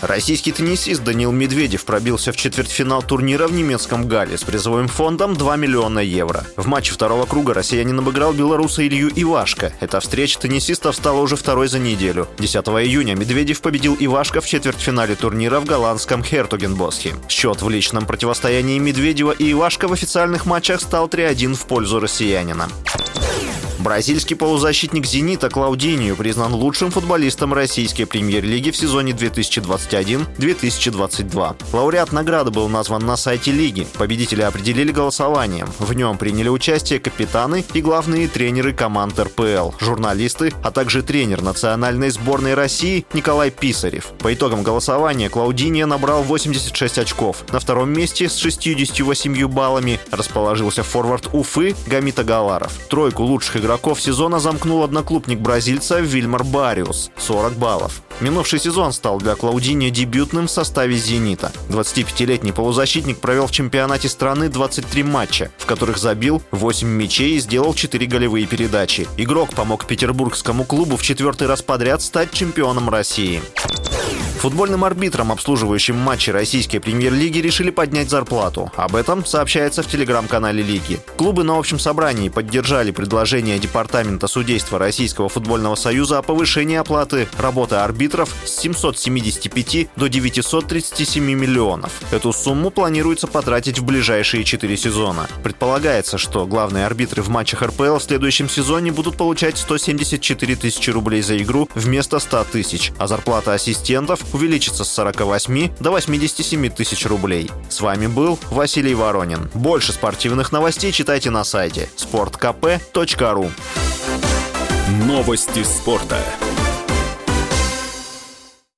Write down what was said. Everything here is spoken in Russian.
Российский теннисист Данил Медведев пробился в четвертьфинал турнира в немецком Гале с призовым фондом 2 миллиона евро. В матче второго круга россиянин обыграл белоруса Илью Ивашко. Эта встреча теннисистов стала уже второй за неделю. 10 июня Медведев победил Ивашко в четвертьфинале турнира в голландском Хертугенбосхе. Счет в личном противостоянии Медведева и Ивашко в официальных матчах стал 3-1 в пользу россиянина. Бразильский полузащитник «Зенита» Клаудинью признан лучшим футболистом российской премьер-лиги в сезоне 2021-2022. Лауреат награды был назван на сайте лиги. Победители определили голосованием. В нем приняли участие капитаны и главные тренеры команд РПЛ, журналисты, а также тренер национальной сборной России Николай Писарев. По итогам голосования Клаудинья набрал 86 очков. На втором месте с 68 баллами расположился форвард Уфы Гамита Галаров. Тройку лучших игроков игроков сезона замкнул одноклубник бразильца Вильмар Бариус – 40 баллов. Минувший сезон стал для Клаудини дебютным в составе «Зенита». 25-летний полузащитник провел в чемпионате страны 23 матча, в которых забил 8 мячей и сделал 4 голевые передачи. Игрок помог петербургскому клубу в четвертый раз подряд стать чемпионом России. Футбольным арбитрам, обслуживающим матчи российской премьер-лиги, решили поднять зарплату. Об этом сообщается в телеграм-канале Лиги. Клубы на общем собрании поддержали предложение Департамента судейства Российского футбольного союза о повышении оплаты работы арбитров с 775 до 937 миллионов. Эту сумму планируется потратить в ближайшие 4 сезона. Предполагается, что главные арбитры в матчах РПЛ в следующем сезоне будут получать 174 тысячи рублей за игру вместо 100 тысяч, а зарплата ассистентов увеличится с 48 до 87 тысяч рублей. С вами был Василий Воронин. Больше спортивных новостей читайте на сайте sportkp.ru Новости спорта.